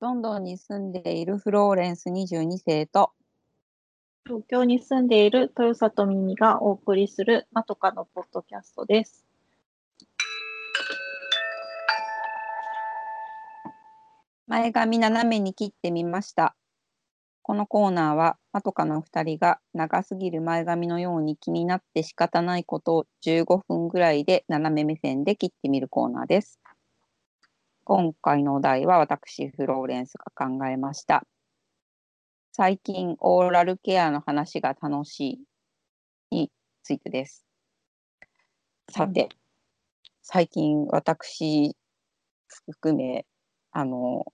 ロンドンに住んでいるフローレンス22世と東京に住んでいる豊里耳がお送りするまとかのポッドキャストです。前髪斜めに切ってみました。このコーナーはまとかの2人が長すぎる前髪のように気になって仕方ないことを15分ぐらいで斜め目線で切ってみるコーナーです。今回のお題は私フローレンスが考えました。最近オーラルケアの話が楽しいについてです。さて、最近私含めあの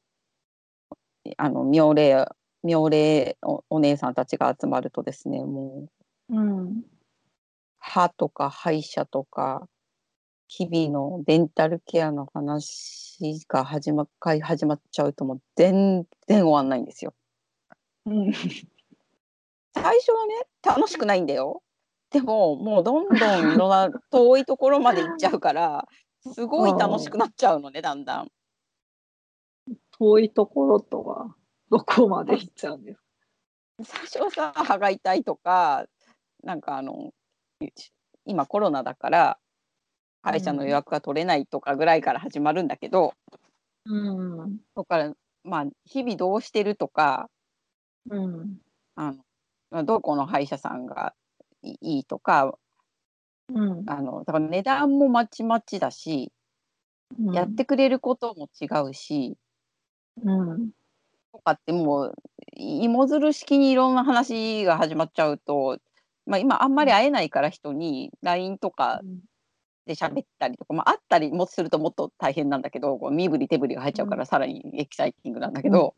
あの妙齢妙齢おお姉さんたちが集まるとですねもううん。歯とか歯医者とか日々のデンタルケアの話が始ま回始まっちゃうともう全然終わんないんですよ。うん。最初はね楽しくないんだよ。でももうどんどんいろんな遠いところまで行っちゃうから すごい楽しくなっちゃうのねだんだん。遠いところとはどこまで行っちゃうんですか？最初はさ歯が痛いとかなんかあの今コロナだから歯医者の予約が取れないとかぐらいから始まるんだけど、うん。そこからまあ日々どうしてるとかうん。あのまあどこの歯医者さんがいいいとかうん。あのだから値段もまちまちだし、やってくれることも違うしうん。とかってもう芋づる式にいろんな話が始まっちゃうと、まあ、今あんまり会えないから人に LINE とかで喋ったりとか、まあ、会ったりもするともっと大変なんだけどこう身振り手振りが入っちゃうからさらにエキサイティングなんだけど、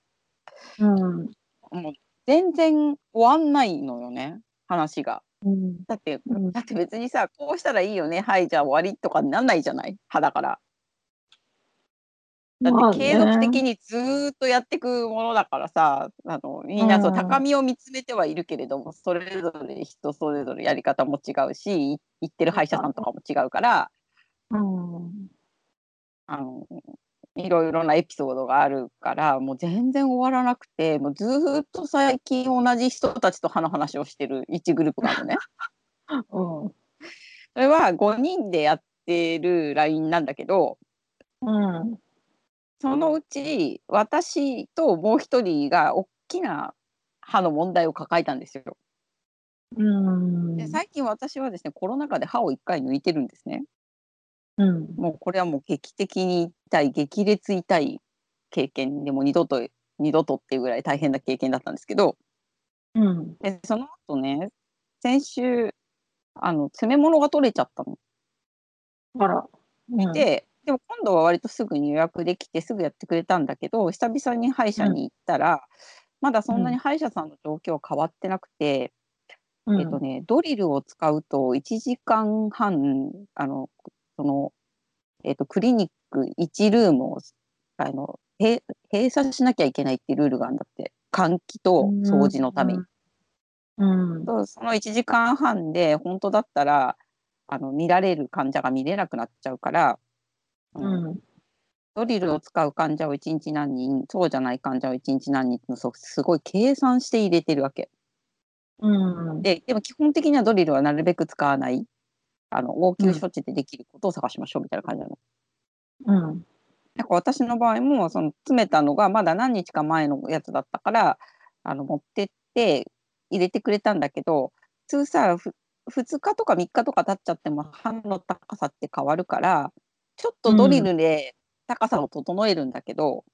うん。もう全然終わんないのよね話が。うん。だってうんだって別にさこうしたらいいよねはいじゃあ終わりとかなんないじゃない歯だから。だって継続的にずーっとやっていくものだからさあのみんなそううん高みを見つめてはいるけれどもそれぞれ人それぞれやり方も違うしい行ってる歯医者さんとかも違うからうん。あのいろいろなエピソードがあるからもう全然終わらなくてもうずーっと最近同じ人たちと歯の話をしてる1グループがあるのね。うん。それは5人でやってる LINE なんだけどうん。そのうち私ともう一人が大きな歯の問題を抱えたんですよ。うん。で最近私はですねコロナ禍で歯を1回抜いてるんですね。うん。もうこれはもう劇的に痛い激烈痛い経験でもう二度と二度とっていうぐらい大変な経験だったんですけどうん。でその後ね先週あの詰め物が取れちゃったの。あら。うん、ででも今度は割とすぐに予約できてすぐやってくれたんだけど久々に歯医者に行ったら、まだそんなに歯医者さんの状況は変わってなくて、うん、えっとね、ドリルを使うと1時間半あのその、えっと、クリニック1ルームをあの閉閉鎖しなきゃいけないっていうルールがあるんだって換気と掃除のために。うん。とその1時間半で本当だったらあの見られる患者が見れなくなっちゃうから、うん。ドリルを使う患者を1日何人そうじゃない患者を1日何人のすごい計算して入れてるわけ。うん。ででも基本的にはドリルはなるべく使わないあの応急処置でできることを探しましょうみたいな感じなの。うん。なんか私の場合もその詰めたのがまだ何日か前のやつだったからあの持ってって入れてくれたんだけど普通さふ2日とか3日とか経っちゃっても歯の高さって変わるからちょっとドリルで高さを整えるんだけど、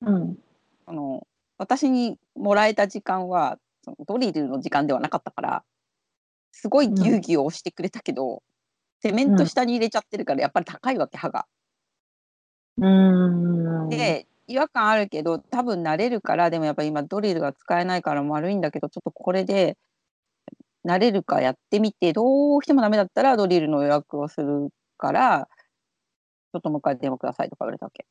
うん。あの私にもらえた時間はそのドリルの時間ではなかったからすごいギュウギュウ押してくれたけど、セメント下に入れちゃってるからやっぱり高いわけ歯が。うん。で違和感あるけど多分慣れるからでもやっぱり今ドリルが使えないから悪いんだけどちょっとこれで慣れるかやってみてどうしてもダメだったらドリルの予約をするからちょっともう一回電話くださいとか言われたわけ。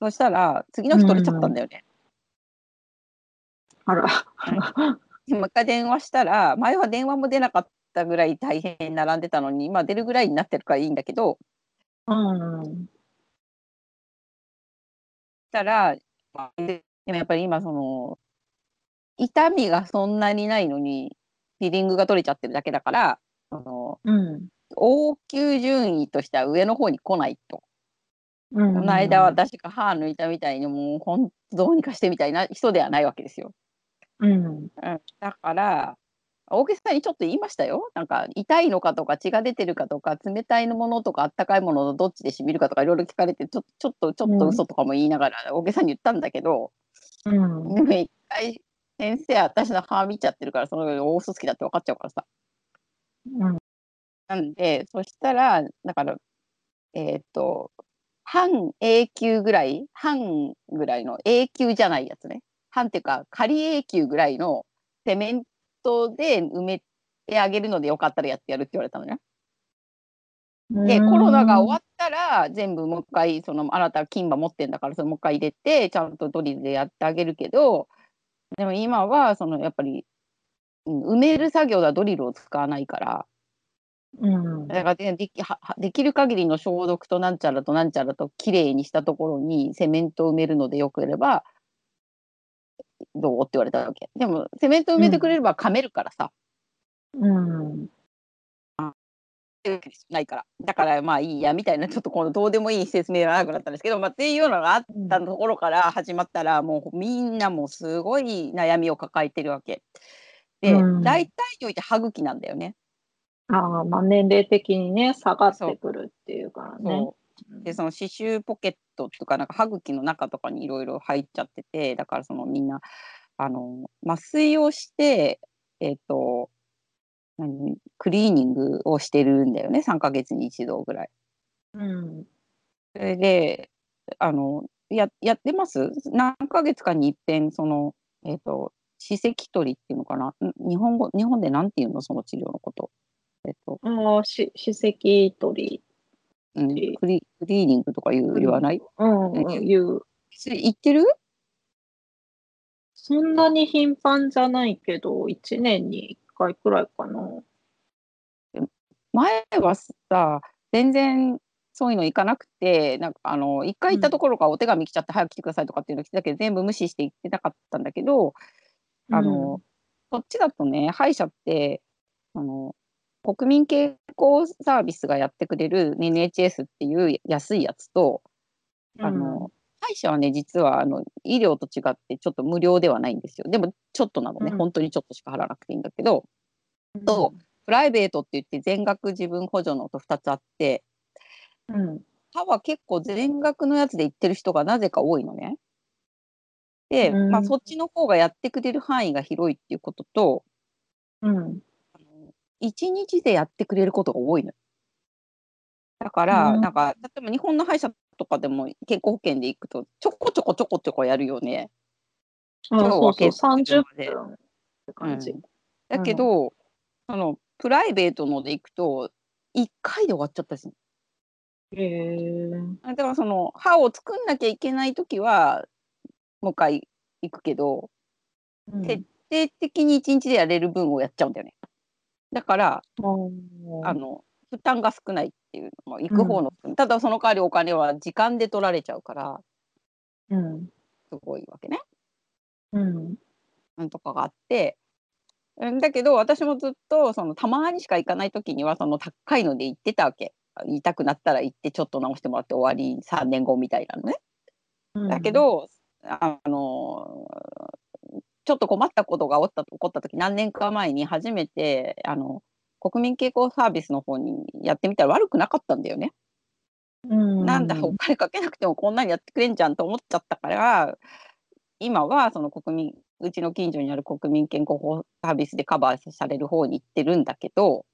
そしたら次の日取れちゃったんだよね。あら。でもう一回電話したら前は電話も出なかったぐらい大変並んでたのに今出るぐらいになってるからいいんだけどうん。したらででもやっぱり今その痛みがそんなにないのにフィリングが取れちゃってるだけだからそのうん。応急順位としては上の方に来ないと。うん。この間私が歯抜いたみたいにもうほんとどうにかしてみたいな人ではないわけですよ。うん。うん、だから大げさにちょっと言いましたよ。なんか痛いのかとか血が出てるかとか冷たいものとかあったかいもののどっちでしみるかとかいろいろ聞かれてちょちょっとちょっと嘘とかも言いながら大げさに言ったんだけど、うん。でも一回先生私の歯見ちゃってるからその大嘘つきだって分かっちゃうからさ。うん。なんでそしたらだからえっ、と半永久ぐらい半ぐらいの永久じゃないやつね。半っていうか仮永久ぐらいのセメントで埋めてあげるのでよかったらやってやるって言われたのね。でコロナが終わったら全部もう一回そのあなたは金歯持ってんだからそれもう一回入れてちゃんとドリルでやってあげるけどでも今はそのやっぱりうん埋める作業ではドリルを使わないからうん。だからでできははできる限りの消毒となんちゃらとなんちゃらときれいにしたところにセメントを埋めるのでよければどうって言われたわけでもセメント埋めてくれれば噛めるからさ、うん。ないからだからまあいいやみたいなちょっとこのどうでもいい説明が長くなったんですけど、まあ、っていうのがあったところから始まったら、もうみんなもうすごい悩みを抱えてるわけで、うん大体において歯茎なんだよね。ああ、まあ年齢的にね、下がってくるっていうからね。そうでその刺繍ポケットとかなんか歯茎の中とかにいろいろ入っちゃっててだからそのみんなあの麻酔をしてえっ、と何クリーニングをしてるんだよね3ヶ月に一度ぐらい。うん。それであのややってます？何ヶ月かに一遍そのえっ、と歯石取りっていうのかな？ん日本語日本でなんていうの？その治療のこと。えっ、と、ああ、し歯石取り。うん、クリクリーニングとか言う言わない、うん、うんいう。それ言ってる？そんなに頻繁じゃないけど、1年に1回くらいかな。前はさ全然そういうの行かなくてなんかあの一回行ったところからお手紙来ちゃって早く来てくださいとかっていうの来てたけど全部無視して行ってなかったんだけどあの、そっちだとね歯医者ってあの国民健康サービスがやってくれる NHS っていう安いやつとあの、歯医者はね実はあの医療と違ってちょっと無料ではないんですよでもちょっとなのね、うん本当にちょっとしか払わなくていいんだけどうん、とプライベートって言って全額自分補助のと2つあってうん。歯は結構全額のやつで行ってる人がなぜか多いのね。で、うんまあ、そっちの方がやってくれる範囲が広いっていうこととうん。あの1日でやってくれることが多いのよ。だから、うんなんか例えば日本の歯医者とかでも健康保険で行くとちょこちょこちょこちょこやるよね。あ今日はそうそう、30結構で分って感じ。うんだけど、そのプライベートので行くと1回で終わっちゃったりするへえ。だからその歯を作んなきゃいけない時はもう一回行くけど徹底的に1日でやれる分をやっちゃうんだよね。だからうんあの負担が少ないっていうのも行く方の、ただその代わりお金は時間で取られちゃうからうん。すごいわけね。うん。なんとかがあってうんだけど私もずっとそのたまにしか行かない時にはその高いので行ってたわけ。痛くなったら行ってちょっと直してもらって終わり3年後みたいなのね。うんだけ、ど、あのちょっと困ったことが起った起こった時何年か前に初めてあの国民健康サービスの方にやってみたら悪くなかったんだよね。うん、なんだお金かけなくてもこんなにやってくれんじゃんと思っちゃったから今はその国民うちの近所にある国民健康サービスでカバーされる方に行ってるんだけど、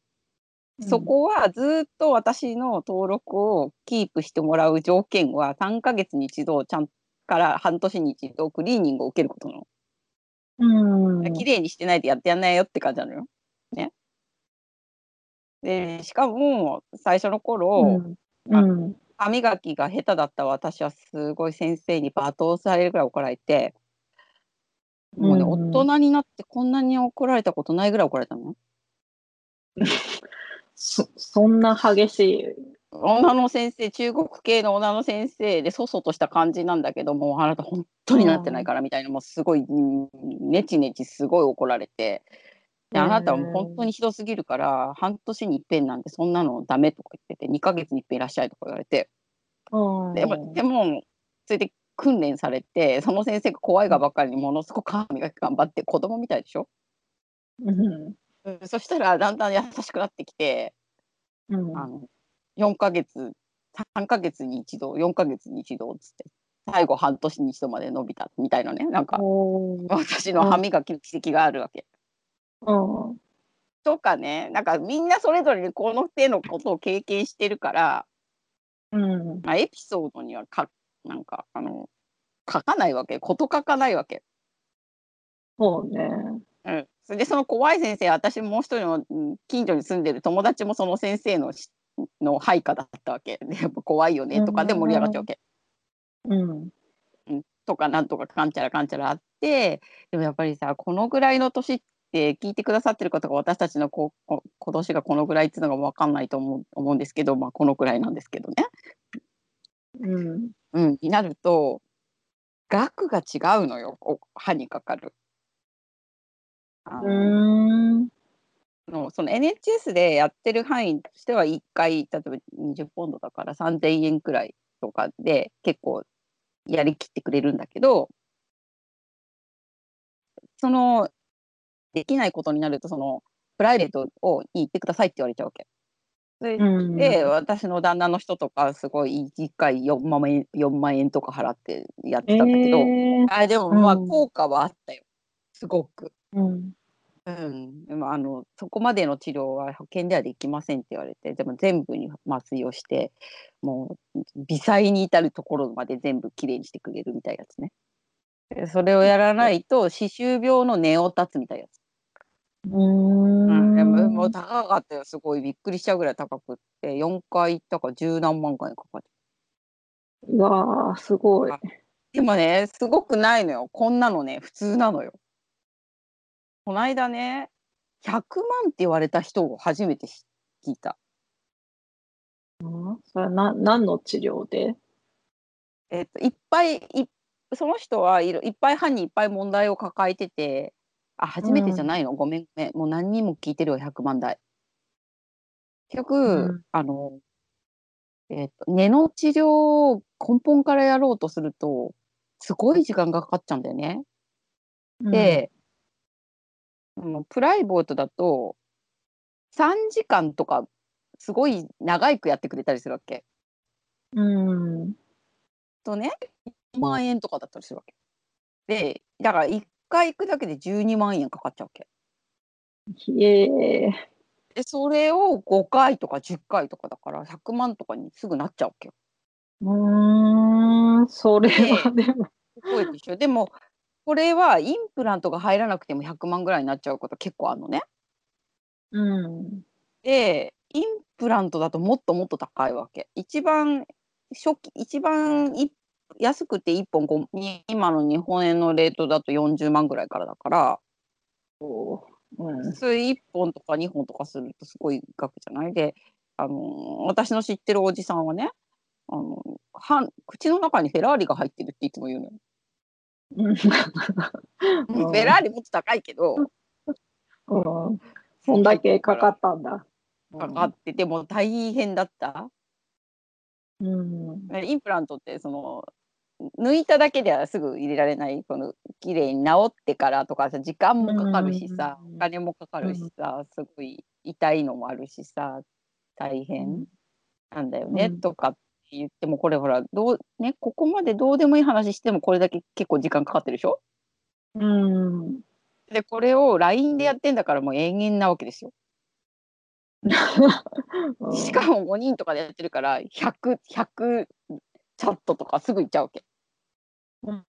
そこはずっと私の登録をキープしてもらう条件は3ヶ月に一度ちゃんから半年に一度クリーニングを受けることなの。うん。綺麗にしてないとやってやんないよって感じなのよ。ね。でしかも最初の頃、うん。うん。歯磨きが下手だった私はすごい先生に罵倒されるぐらい怒られてもうね、うん大人になってこんなに怒られたことないぐらい怒られたのね。そそんな激しい女の先生中国系の女の先生でそそとした感じなんだけどもあなた本当になってないからみたいなもうすごいうんネチネチすごい怒られて。であなたはもう本当にひどすぎるから半年に一遍なんてそんなのダメとか言ってて2ヶ月に一遍いらっしゃいとか言われて。うんでもでもそれで訓練されてその先生が怖いがばっかりにものすごく歯磨き頑張って子供みたいでしょ、そしたらだんだん優しくなってきてうん。あの4ヶ月3ヶ月に一度4ヶ月に一度っつって最後半年に一度まで伸びたみたいなねなんか私の歯磨きの奇跡があるわけ。うんとかねなんかみんなそれぞれにこの手のことを経験してるから、うんまあ、エピソードにはかなんかあの書かないわけこと書かないわけ。そうね。うん、それでその怖い先生私もう一人のうん近所に住んでる友達もその先生のしの配下だったわけで やっぱ怖いよねとかで盛り上がっちゃうわけ。うん。うん、とかなんとかかんちゃらかんちゃらあってでもやっぱりさこのぐらいの年って聞いてくださってる方が私たちのここ今年がこのぐらいっていうのが分かんないと思う思うんですけどまあこのぐらいなんですけどね、うん。うん、になると額が違うのよお歯にかかる。あうのん。のその NHS でやってる範囲としては1回例えば20ポンドだから3000円くらいとかで結構やりきってくれるんだけどそのできないことになるとそのプライベートをに行ってくださいって言われちゃうわけ。それうん。で私の旦那の人とかすごい1回4万円 ,4 万円とか払ってやってたんだけど、えーあでもまあうん効果はあったよすごく。うん。うん、でもあのそこまでの治療は保険ではできませんって言われてでも全部に麻酔をしてもう微細に至るところまで全部きれいにしてくれるみたいなやつね。でそれをやらないと歯周病の根を断つみたいなやつ、ううん、でももう。高かったよ。すごい。びっくりしちゃうぐらい高くって4回行ったから十何万回かかってうわー、すごい。でもねすごくないのよ。こんなのね普通なのよこの間ね100万って言われた人を初めて知聞いた。うん？それはな、何の治療で？えっと、いっぱいいその人はいろいっぱい歯にいっぱい問題を抱えててあ初めてじゃないの、ごめんごめん。もう何人も聞いてるよ100万台。結局、うん。あの、えっと根の治療を根本からやろうとするとすごい時間がかかっちゃうんだよね。で、うんプライベートだと3時間とかすごい長いくやってくれたりするわけ。うん。とね1万円とかだったりするわけ。でだから1回行くだけで12万円かかっちゃうわけ。ひえー。でそれを5回とか10回とかだから100万とかにすぐなっちゃうわけよ。うーん、それはでも。すごいでしょ？でもこれはインプラントが入らなくても100万ぐらいになっちゃうこと結構あるのね。うん。でインプラントだともっともっと高いわけ。一番初期一番い安くて1本今の日本円のレートだと40万ぐらいからだからうん普。通1本とか2本とかするとすごい額じゃない？であの私の知ってるおじさんはねあのは口の中にフェラーリが入ってるっていつも言うのよ。うん。フェラーリもっと高いけどうん。そんだけかかったんだ。かかってても大変だった。うん。インプラントってその抜いただけではすぐ入れられないこの綺麗に治ってからとかさ時間もかかるしさうんお金もかかるしさすごい痛いのもあるしさ大変なんだよね、うんとかって言ってもこれほらどうねここまでどうでもいい話してもこれだけ結構時間かかってるでしょ？うん。でこれを LINE でやってんだからもう延々なわけですよ。しかも5人とかでやってるから100100 100チャットとかすぐ行っちゃうわけ。うん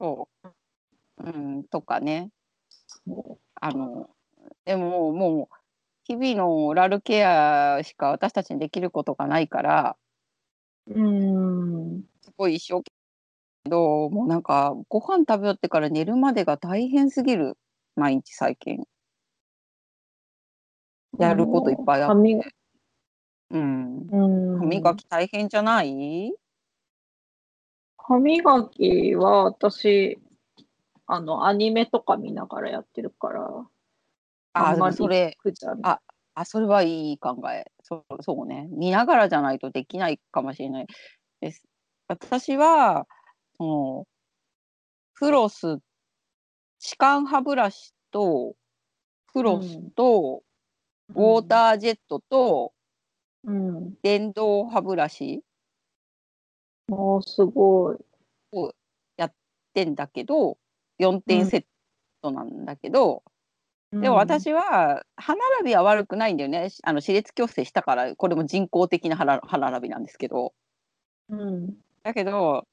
そう。うん、とかね。あのでももう日々のオラルケアしか私たちにできることがないからうん。すごい一生懸命どもうなんかご飯食べ終わってから寝るまでが大変すぎる毎日最近やることいっぱいあってうん。うん。歯磨き大変じゃない？歯磨きは私、あの、アニメとか見ながらやってるから、あそれ。あ、あ、それはいい考え。そうそうね。見ながらじゃないとできないかもしれないです。私は、その、フロス歯間歯ブラシと、フうロスん。と、ウォータージェットとうん。電動歯ブラシおお、すごい。をやってんだけど、4うん。点セットなんだけど、でもうん。私は歯並びは悪くないんだよね。あの歯列矯正したから、これも人工的な歯ら歯並びなんですけど。うん。だけど、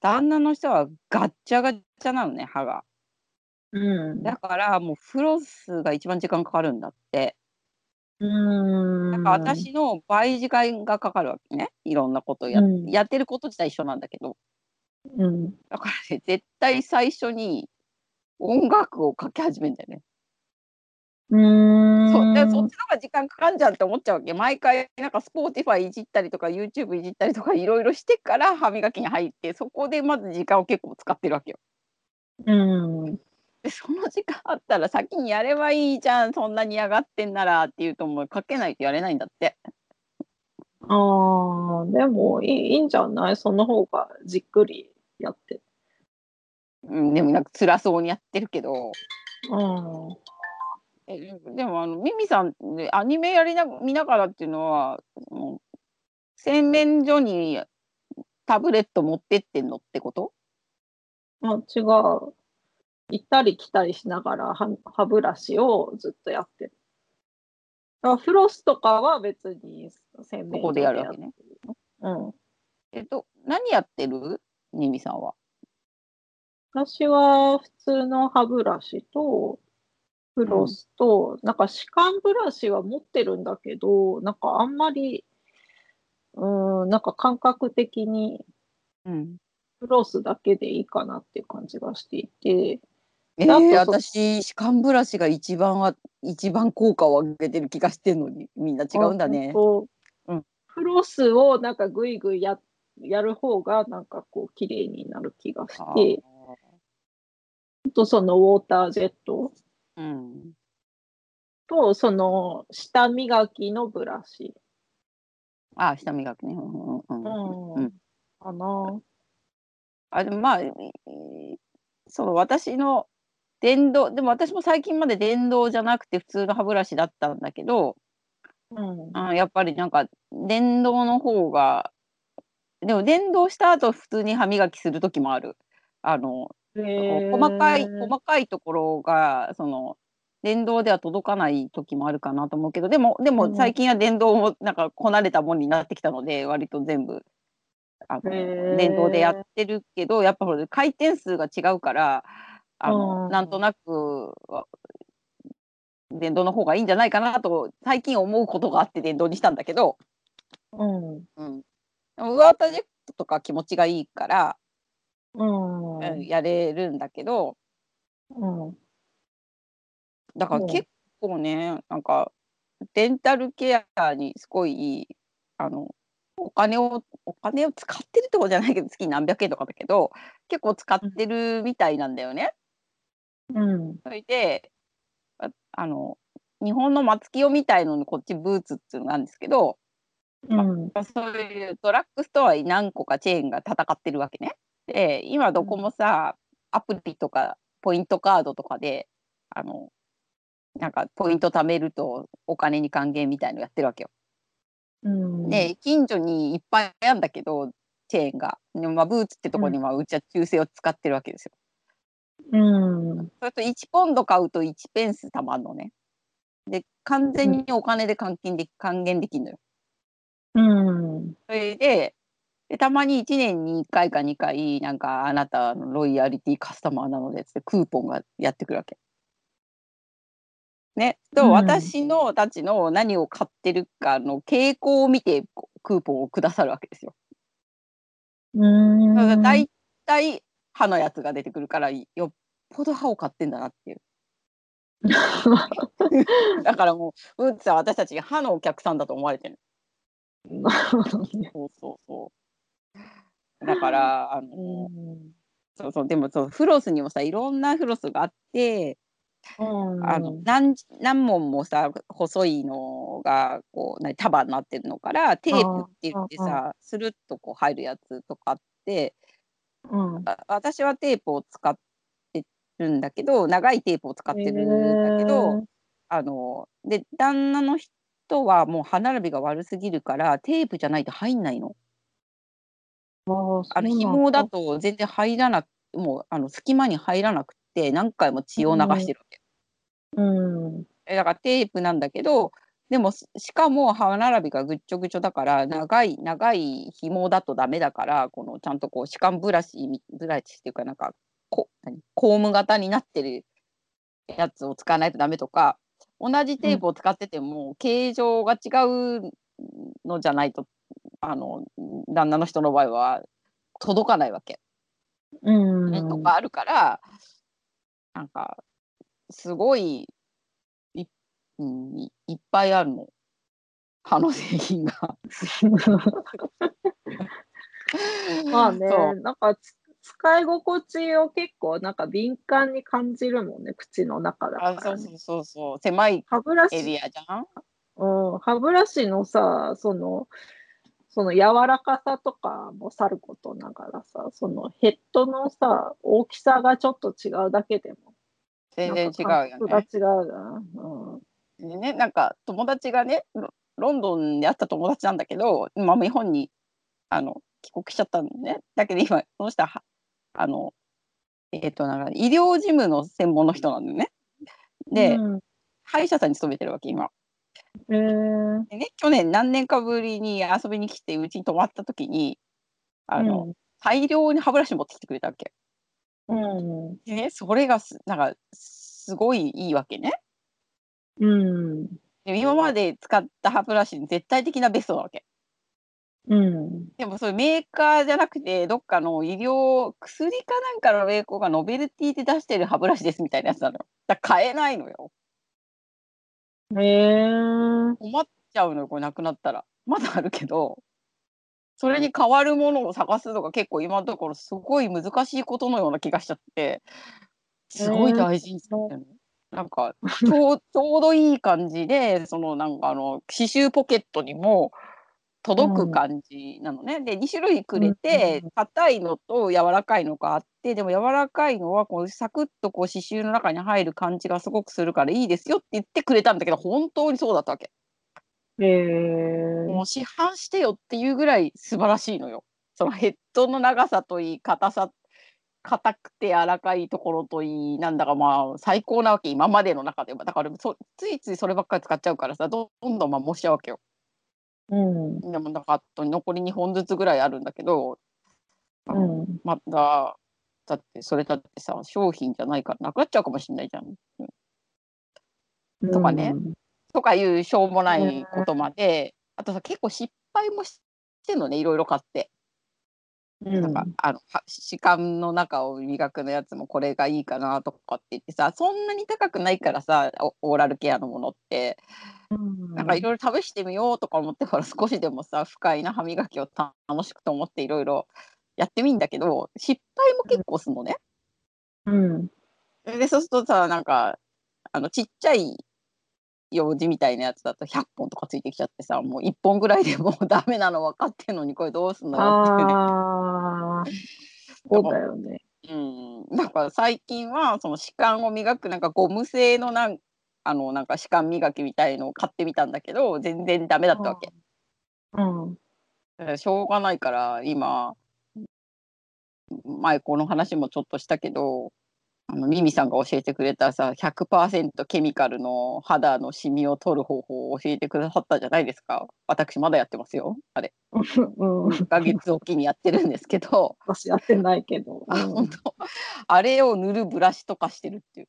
旦那の人はガッチャガチャなのね、歯が。うん。だからもうフロスが一番時間かかるんだって。うだから。私の倍時間がかかるわけね。いろんなことやうん。やってること自体一緒なんだけど。うん。だからね、絶対最初に音楽をかけ始めんだよね。うそう、で、そっちーん。の方が時間かかんじゃんって思っちゃうわけ。毎回なんか Spotify いじったりとか、YouTube いじったりとかいろいろしてから歯磨きに入って、そこでまず時間を結構使ってるわけよ。うん。で、その時間あったら先にやればいいじゃん、そんなに嫌がってんならって言うと、もうかけないとやれないんだって。ああ、でもいいいいんじゃない？その方がじっくりやって。うん、でもなんか辛そうにやってるけど。うん。え、でもあのミミさんね、アニメやりな見ながらっていうのは、もう、洗面所にタブレット持ってってんのってこと？あ、違う。行ったり来たりしながら、歯歯ブラシをずっとやってる。あ、フロスとかは別に洗そ面所こでやるわけね。うん。えっと、何やってる？ミミさんは。私は普通の歯ブラシと、フロうん。スと、なんか歯間ブラシは持ってるんだけど、なんかあんまり、うーん、なんか感覚的にうん。フロスだけでいいかなっていう感じがしていて。えで、あえ、とそ私、歯間ブラシが一番は一番効果を上げてる気がしてんのに、みんな違うんだね。と。うん。フロスをなんかぐいぐいややる方がなんかこう綺麗になる気がしあて。とそのウォータージェットうん。と、その舌磨きのブラシ。ああ、舌磨きね。うんうんうん。かな。あ、でも、まあ、いその私の電動でも私も最近まで電動じゃなくて普通の歯ブラシだったんだけど、うん。あ、やっぱりなんか電動の方がでも電動した後普通に歯磨きする時もある。あの、細かいえ。細かいところが、その、電動では届かない時もあるかなと思うけど、でもでもうん。最近は電動もなんかこなれたもんになってきたので、割と全部、あの、電動でやっ。てるけど、やっぱ回転数が違うから、あの、うん。なんとなく、わ電動の方がいいんじゃないかなと最近思うことがあって電動にしたんだけど。うん。うん。でもウォータージェットとか気持ちがいいからううん、ん。やれるんだけどうん。うん。だから結構ね、なんか、デンタルケアにすごい、あの、お金をお金を使ってるってことじゃないけど、月何百円とかだけど、結構使っうん。てるみたいなんだよね。うん。それで、ああの、日本の松清みたいのにこっちブーツっていうのがあるんですけど、ま、うん。そういうドラッグストアに何個かチェーンが戦ってるわけね。で、今どこうん。もさ、アプリとかポイントカードとかで、あの、なんかポイント貯めるとお金に還元みたいのやってるわけよ。うん。で、近所にいっぱいあんだけど、チェーンが。でも、ま、ブーツってとうん。こにはうちは忠誠を使ってるわけですよ。うん。それと1ポンド買うと1ペンス貯まんのね。で、完うん。全にお金で換金で還元できんのよ。うん。それで、で、たまに1年に1回か2回、なんかあなたのロイヤリティカスタマーなのでつってクーポンがやってくるわけ。ね、と、う？ん。私のたちの何を買ってるかの傾向を見て、こクーポンをくださるわけですよ。うん。大体歯のやつが出てくるから、よっぽど歯を買ってんだなっていう。だからもう、ブーツは私たち歯のお客さんだと思われてる。なるほどね。そうそうそう。だから、あの、うん。そうそう、でもそう、フロスにもさ、いろんなフロスがあって、あの、うん。何何問もさ、細いのが、こう、何、束になってるのから、テープって言ってああ、ああ。さ、スルッとこう入るやつとかあって、うん。あ私はテープを使ってるんだけど、長いテープを使っへてるんだけど、え。あの、で、旦那の人はもう歯並びが悪すぎるから、テープじゃないと入んないの。あの、紐だだ。と全然入らなくもう、あの、隙間に入らなくって、何回もう血を流しん。てるわけ。うん。え、だからテープなんだけど、でも、ししかも歯並びがぐっちょぐちょだから、長い長い紐だとダメだから、このちゃんとこう歯間ブラシみブラシっていうかなんか、こ何、コーム型になってるやつを使わないとダメとか、同じうん。テープを使ってても、形状が違うのじゃないと、あの、旦那の人の場合は届かないわけ。うん。かあるから、なんか、すごい、いうん、いいっぱいあるの。歯の製品が。まあ。ね、なんか、つ使い心地を結構なんか敏感に感じるもんね、口の中だあ、からね。そうそうそうそう。狭い歯ブラシエリアじゃん？うん、歯ブラシのさ、そのその柔らかさとかもさることながらさ、そのヘッドのさ、大きさがちょっと違うだけでも、全然違うよね。違うな。うん。でね、なんか友達がね、ロロンドンで会った友達なんだけど、今日本にあの帰国しちゃったのね。だけど今その人は、はあの、えっとなんか医療事務の専門の人なんだよね。で、うん。歯医者さんに勤めてるわけ、今。でね、去年何年かぶりに遊びに来てうちに泊まった時に、あうの、ん。大量に歯ブラシ持ってきてくれたわけ。うん。でね、それがすなんかすごいいいわけね。うん。で、今まで使った歯ブラシに絶対的なベストなわけ。うん。でもそれメーカーじゃなくて、どっかの医療薬かなんかのメーカーがノベルティで出してる歯ブラシですみたいなやつなのよ。だ、買えないのよ。へえ。困っちゃうのよ、これなくなったら。まだあるけど、それに代わるものを探すのが結構今のところすごい難しいことのような気がしちゃって、すごい、大事に使そってるの。なんか、ちょうちょうどいい感じで、そのなんかあの、刺繍ポケットにも届くん。感じなのね。で、2種類くうん、れて、うん。硬いのと柔らかいのがあって、でも柔らかいのはこうサクッとこう刺繍の中に入る感じがすごくするからいいですよって言ってくれたんだけど、本当にそうだったわけ。へえ。もう市販してよっていうぐらい素晴らしいのよ。そのヘッドの長さといい、硬さ硬くて柔らかいところといい、なんだかまあ、最高なわけ、今までの中では。だからそついついそればっかり使っちゃうからさ、どんどん摩耗しちゃうわけよ。うん。でもなんかあと残り2本ずつぐらいあるんだけど、あうの、ん。まだ、だってそれだってさ、商品じゃないからなくなっちゃうかもしんないじゃん。うん。うとかね。ん。とかいうしょうもなへいことまで、あとさ、結構失敗もしてんのね、色々買って。うなんか、ん。あの、は歯間の中を磨くのやつもこれがいいかなとかって言ってさ、そんなに高くないからさ、オオーラルケアのものって。なんかうん。色々試してみようとか思って、ほら少しでもさ、不快な歯磨きを楽しくと思って色々やってみんだけど、失敗も結構すんのね。うん。で、そうするとさ、なんか、あのちっちゃい用事みたいなやつだと100本とかついてきちゃってさ、もう1本ぐらいでもう ダメなの分かってんのに、これどうすんのよってね。そうだよね。うん、なんか最近はその歯間を磨くなんかゴム製のなんあの、なんか歯間磨きみたいのを買ってみたんだけど、全然ダメだったわけ。うん。しょうがないから今前この話もちょっとしたけど、あのミミさんが教えてくれたさ、100%ケミカルの肌のシミを取る方法を教えてくださったじゃないですか。私まだやってますよ、あれ。うん。1ヶ月おきにやってるんですけど。私やってないけど。あ、うん。ほんと。あれを塗るブラシとかしてるっていう。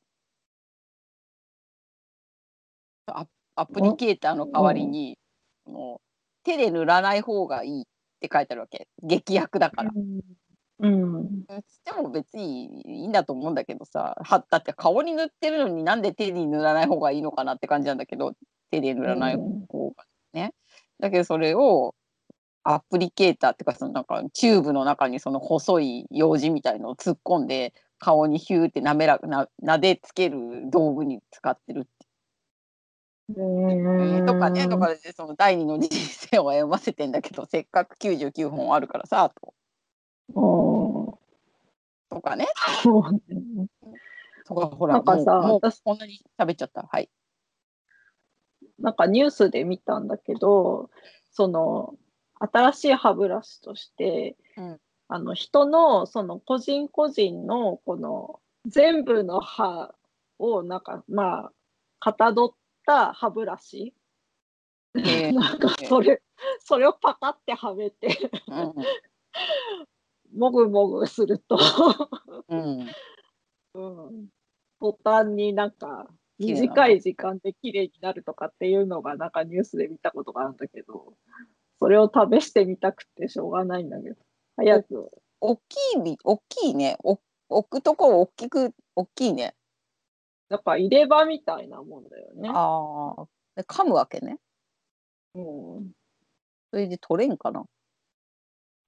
アアプリケーターの代わりうん。に、もう手で塗らない方がいいって書いてあるわけ。劇薬だから。うん。うん、つっても別にいいんだと思うんだけどさ、はだって顔に塗ってるのになんで手に塗らない方がいいのかなって感じなんだけど、手で塗うらないん。方がね。だけどそれをアプリケーターっていうかそのなんかチューブの中にその細い用紙みたいのを突っ込んで顔にヒューってなめらな撫でつける道具に使ってるって。うんとかねとかでその第二の人生を歩ませてんだけどせっかく99本あるからさとうんとかね。とかほらなんかさもう私こんなに喋っちゃった。はい。なんかニュースで見たんだけど、その新しい歯ブラシとして、うん。あの人のその個人個人のこの全部の歯をなんかまあかたどった歯ブラシ、えー。なんかそれそれをパカってはめて。うんもぐもぐすると、うん。うん、途端になんか短い時間で綺麗になるとかっていうのがなんかニュースで見たことがあるんだけど、それを試してみたくてしょうがないんだけど、早く。大きいび大きいね。お置くとこ大きく大きいね。なんか入れ歯みたいなもんだよね。ああで噛むわけね。うん。それで取れんかな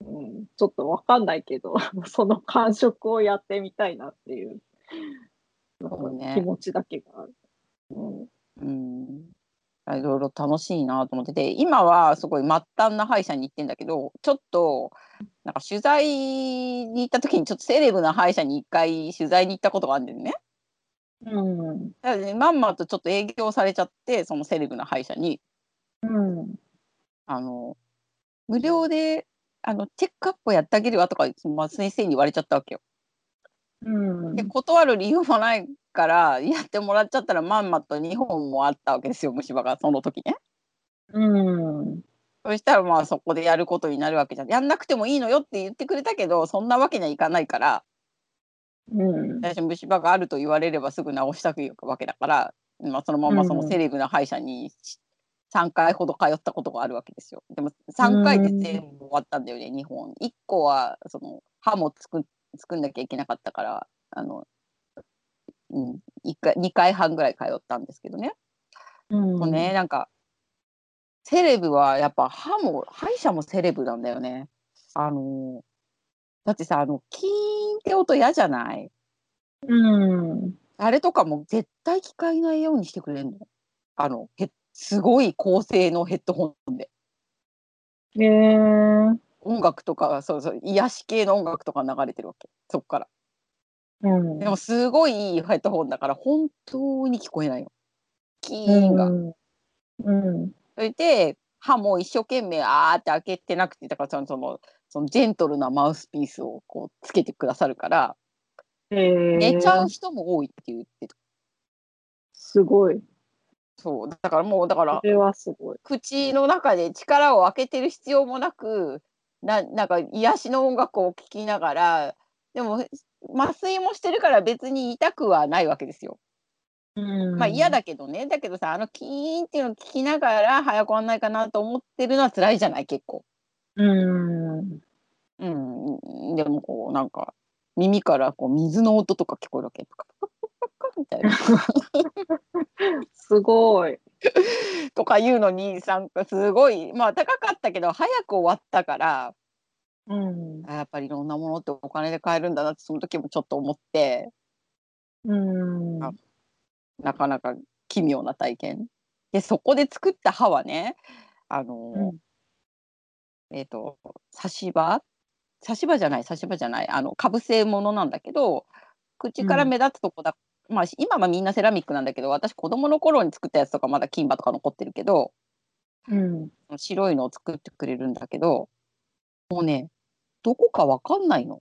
うん、ちょっとわかんないけど、その感触をやってみたいなっていうね。気持ちだけがある。うん。うん。いろいろ楽しいなと思って。て今はすごい末端な歯医者に行ってんだけどちょっとなんか取材に行った時にちょっとセレブな歯医者に一回取材に行ったことがあるんだよね。うん。だからねまんまとちょっと営業されちゃってそのセレブな歯医者に。うん。あの無料であのチェックアップをやってあげるわとか、まあ、先生に言われちゃったわけよ。うんで断る理由もないからやってもらっちゃったらまんまと2本もあったわけですよ虫歯がその時ね。うんそしたらまあそこでやることになるわけじゃん。やんなくてもいいのよって言ってくれたけどそんなわけにはいかないからうん最初虫歯があると言われればすぐ治したくわけだから、まあ、そのままそのセレブな歯医者に3回ほど通ったことがあるわけですよ。でも3回で全部終わったんだよね、2本。1個はその歯も作ん作んなきゃいけなかったからあの、うん、1回2回半ぐらい通ったんですけどね。うんもうねなんかセレブはやっぱ歯も歯医者もセレブなんだよね。あのだってさあのキーンって音嫌じゃない？うんあれとかも絶対聞かないようにしてくれるの。あのへすごい高性能ヘッドホンでへえ音楽とかそうそう癒し系の音楽とか流れてるわけそっから。うんでもすごいいいヘッドホンだから本当に聞こえないの。キーンが。うんそれで歯も一生懸命あーって開けてなくてだからそのそのそのジェントルなマウスピースをこうつけてくださるからへえ寝ちゃう人も多いって言ってたすごい。そうだからもうだからそれはすごい。口の中で力を開けてる必要もなくななんか癒しの音楽を聴きながらでも麻酔もしてるから別に痛くはないわけですよ。うんまあ嫌だけどねだけどさあのキーンっていうのを聞きながら早く終わんないかなと思ってるのは辛いじゃない結構。うん。うん、でもこうなんか耳からこう水の音とか聞こえるわけ。パカパカパカパカみたいなすごい。とかいうのになんかすごいまあ高かったけど早く終わったからうん。あやっぱりいろんなものってお金で買えるんだなってその時もちょっと思ってうん。あなかなか奇妙な体験。でそこで作った歯はねあの、うんえっ、と差し歯？差し歯じゃない差し歯じゃないあのかぶせ物なんだけど口から目立つとこだ、まあ今はみんなセラミックなんだけど私子供の頃に作ったやつとかまだ金歯とか残ってるけどうん。白いのを作ってくれるんだけどもうねどこかわかんないの。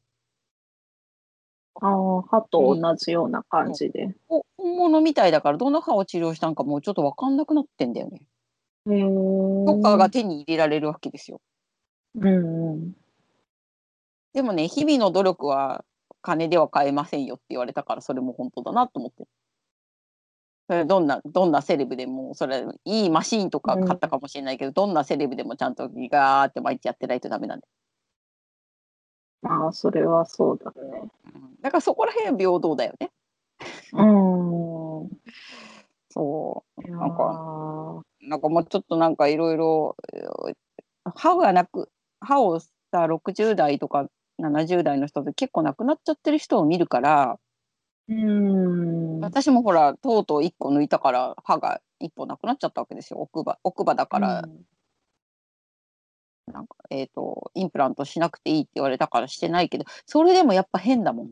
ああ、歯と同じような感じで。お本物みたいだからどの歯を治療したんかもうちょっとわかんなくなってんだよね。へえ。とかが手に入れられるわけですよ。うん。でもね日々の努力は金では買えませんよって言われたからそれも本当だなと思ってる。それどんなどんなセレブでもそれいいマシーンとか買ったかもしれないけど、どんなセレブでもちゃんとガーって毎日やってないとダメなんで、まあ、それはそうだね。うんだからそこら辺は平等だよね。うん。そうななんかなんかもうちょっとなんかいろいろ歯がなく歯をさ60代とか70代の人で結構亡くなっちゃってる人を見るからうん。私もほらとうとう1個抜いたから歯が1本なくなっちゃったわけですよ奥歯奥歯だから、なんかえっ、とインプラントしなくていいって言われたからしてないけどそれでもやっぱ変だもん。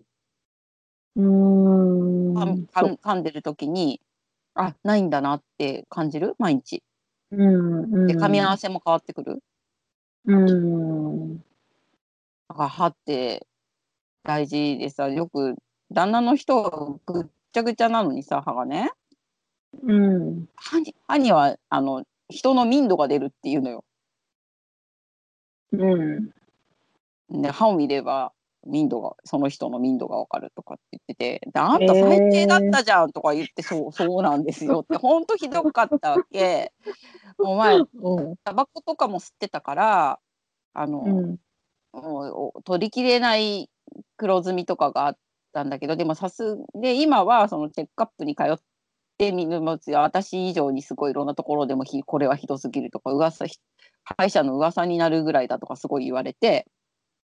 うん噛んでる時にあないんだなって感じる？毎日。うん。で噛み合わせも変わってくる？うん。だから歯って大事でさよく旦那の人はぐっちゃぐちゃなのにさ歯がねうん。歯に歯にはあの人の民度が出るっていうのよ。うん。で歯を見れば民度がその人の民度がわかるとかって言ってて「であんた最低だったじゃん」とか言って「そうそうなんですよ」ってほんとひどかったわけ。お前うん。タバコとかも吸ってたからあの、うん。もう取りきれない黒ずみとかがあったんだけどでもさすで今はそのチェックアップに通ってみるもつ私以上にすごいいろんなところでもひこれはひどすぎるとか噂ひ歯医者の噂になるぐらいだとかすごい言われて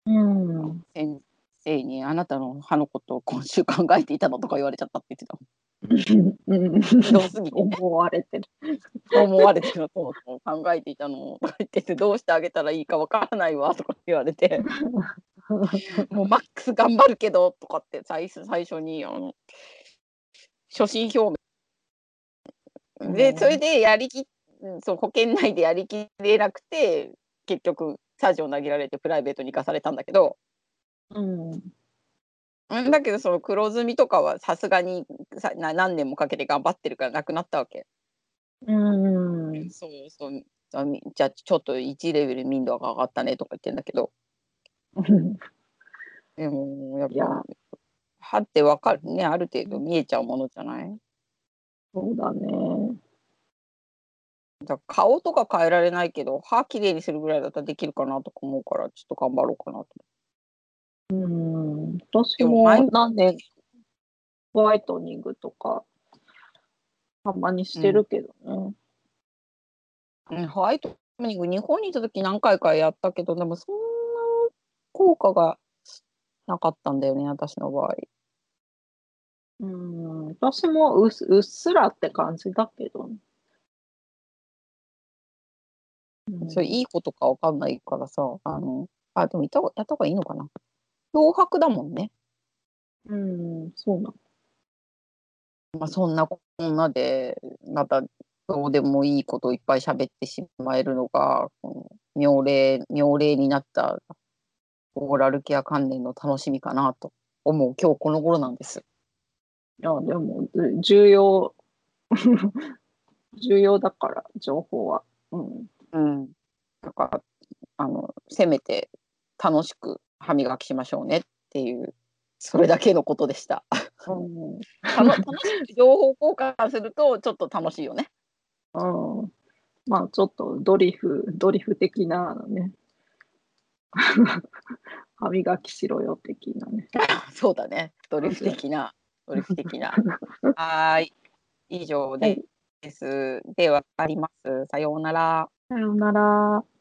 うん。先生に「あなたの歯のことを今週考えていたの?」とか言われちゃったって言ってたどすぎ思われてる。思われてると考えていたのとか言っててどうしてあげたらいいかわからないわとか言われて。もうマックス頑張るけどとかって最初最初にあの初心表明うんでそれでやりきうんそう保険内でやりきれなくて結局サジを投げられてプライベートに行かされたんだけどうん。うんだけどその黒ずみとかはさすがにさな何年もかけて頑張ってるからなくなったわけ。うん。そうそうあみじゃあちょっと1レベル民度が上がったねとか言ってんだけど でもやっぱ歯ってわかるねある程度見えちゃうものじゃない？そうだね。だ顔とか変えられないけど歯きれいにするぐらいだったらできるかなとか思うからちょっと頑張ろうかなと。うん。私も何年ホワイトニングとかたまにしてるけどね。うん、ホワイトニング日本にいた時何回かやったけどでもそんな効果がなかったんだよね私の場合。うん。私もうっすうっすらって感じだけどね。うんそれいいことかわかんないからさあのあでもいたやった方がいいのかな漂白だもんね。うん、そうなの。まあ、そんなこんなでまたどうでもいいことをいっぱい喋ってしまえるのがこの妙齢妙齢になったオーラルケア関連の楽しみかなと思う今日この頃なんです。いや、でも、う重要、重要だから、情報は。うん。うん、だからあのせめて楽しく歯磨きしましょうねっていうそれだけのことでした。うん。楽しく情報交換するとちょっと楽しいよね。うん、まあ、ちょっとドリフ、ドリフ的なのね。歯磨きしろよ的なね。そうだねドリフ的なドリフ的な。はーい以上はでい。です。ではあります。さようなら。さようなら。